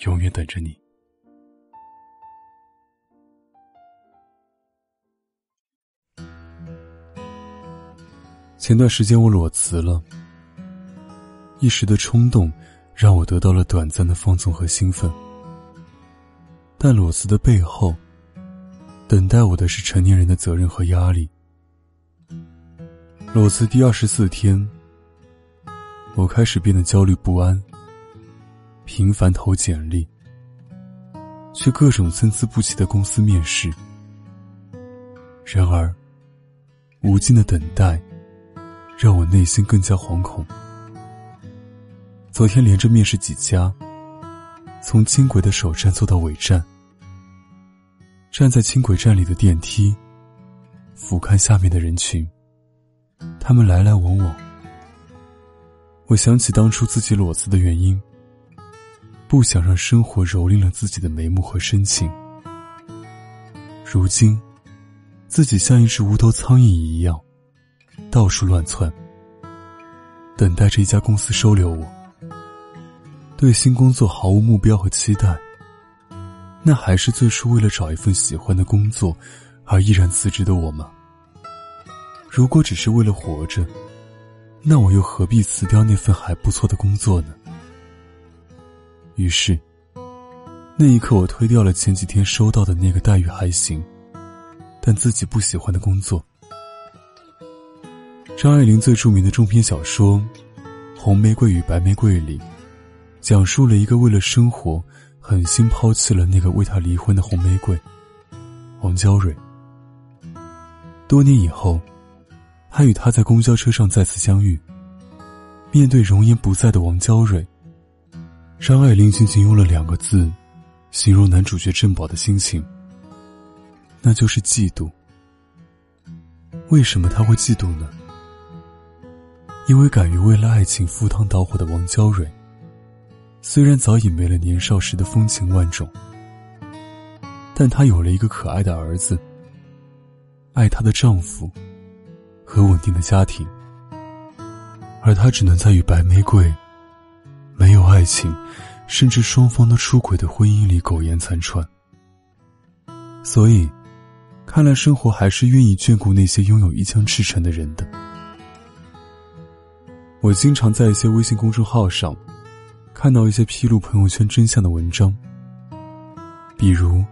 永远等着你。前段时间我裸辞了，一时的冲动让我得到了短暂的放纵和兴奋，但裸辞的背后，等待我的是成年人的责任和压力。裸辞第二十四天，我开始变得焦虑不安。频繁投简历，去各种参差不齐的公司面试。然而，无尽的等待让我内心更加惶恐。昨天连着面试几家，从轻轨的首站坐到尾站，站在轻轨站里的电梯，俯瞰下面的人群，他们来来往往。我想起当初自己裸辞的原因。不想让生活蹂躏了自己的眉目和深情。如今，自己像一只无头苍蝇一样，到处乱窜，等待着一家公司收留我。对新工作毫无目标和期待，那还是最初为了找一份喜欢的工作而毅然辞职的我吗？如果只是为了活着，那我又何必辞掉那份还不错的工作呢？于是，那一刻，我推掉了前几天收到的那个待遇还行，但自己不喜欢的工作。张爱玲最著名的中篇小说《红玫瑰与白玫瑰》里，讲述了一个为了生活狠心抛弃了那个为他离婚的红玫瑰王娇蕊。多年以后，他与她在公交车上再次相遇，面对容颜不在的王娇蕊。张爱玲仅仅用了两个字，形容男主角郑宝的心情，那就是嫉妒。为什么他会嫉妒呢？因为敢于为了爱情赴汤蹈火的王娇蕊，虽然早已没了年少时的风情万种，但她有了一个可爱的儿子，爱她的丈夫和稳定的家庭，而她只能在与白玫瑰。没有爱情，甚至双方都出轨的婚姻里苟延残喘。所以，看来生活还是愿意眷顾那些拥有一腔赤诚的人的。我经常在一些微信公众号上，看到一些披露朋友圈真相的文章。比如，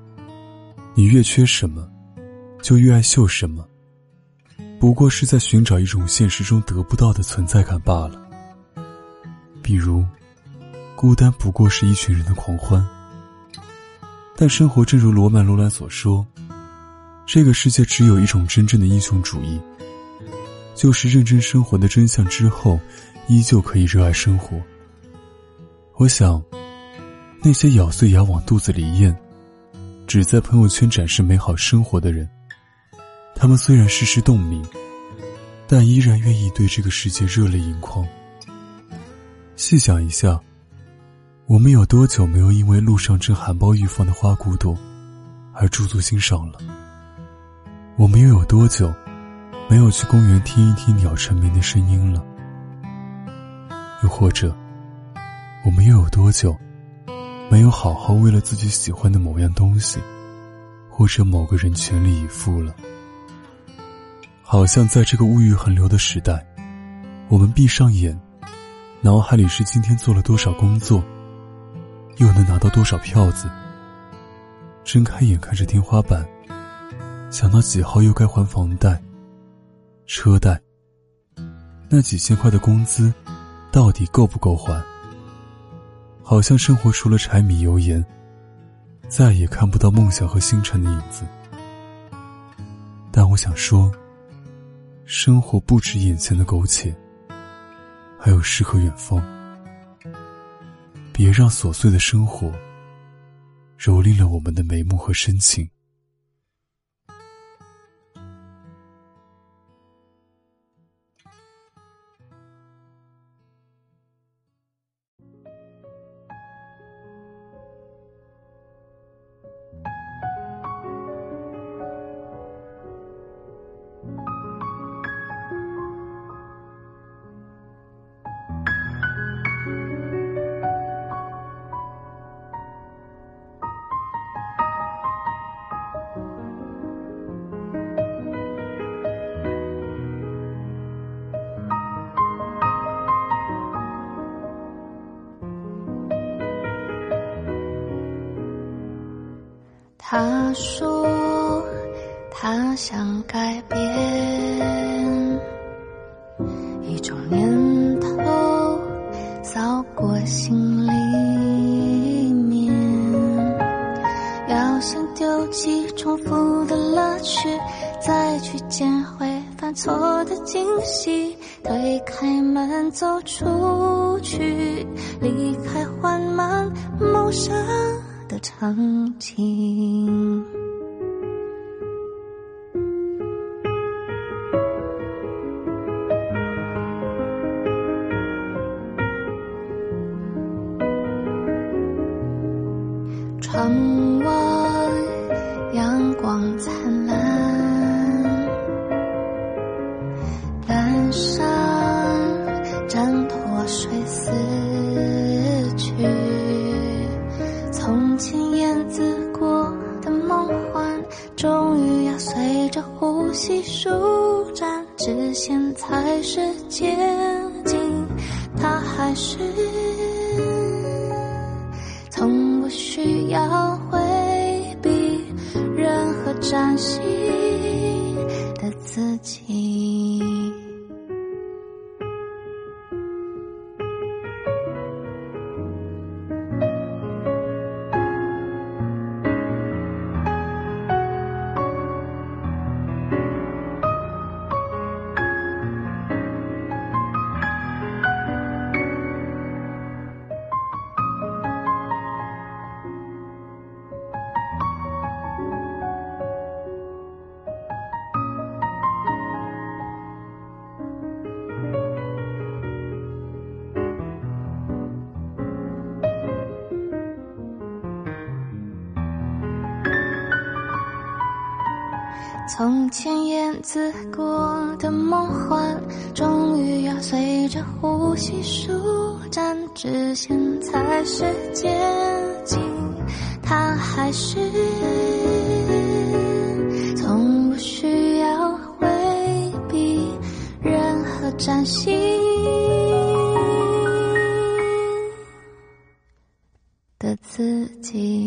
你越缺什么，就越爱秀什么，不过是在寻找一种现实中得不到的存在感罢了。比如。孤单不过是一群人的狂欢，但生活正如罗曼·罗兰所说，这个世界只有一种真正的英雄主义，就是认真生活的真相之后，依旧可以热爱生活。我想，那些咬碎牙往肚子里咽，只在朋友圈展示美好生活的人，他们虽然世事洞明，但依然愿意对这个世界热泪盈眶。细想一下。我们有多久没有因为路上正含苞欲放的花骨朵而驻足欣赏了？我们又有多久没有去公园听一听鸟成鸣的声音了？又或者，我们又有多久没有好好为了自己喜欢的某样东西或者某个人全力以赴了？好像在这个物欲横流的时代，我们闭上眼，脑海里是今天做了多少工作。又能拿到多少票子？睁开眼看着天花板，想到几号又该还房贷、车贷，那几千块的工资到底够不够还？好像生活除了柴米油盐，再也看不到梦想和星辰的影子。但我想说，生活不止眼前的苟且，还有诗和远方。别让琐碎的生活蹂躏了我们的眉目和深情。他说他想改变，一种念头扫过心里面，要先丢弃重复的乐趣，再去捡回犯错的惊喜，推开门走出去，离开缓慢谋生。的场景，窗外阳光灿烂，呼吸舒展，直线才是捷径。他还是从不需要回避任何崭新的自己。从前燕子过的梦幻，终于要随着呼吸舒展，直线才是接近。它还是从不需要回避任何崭新的自己。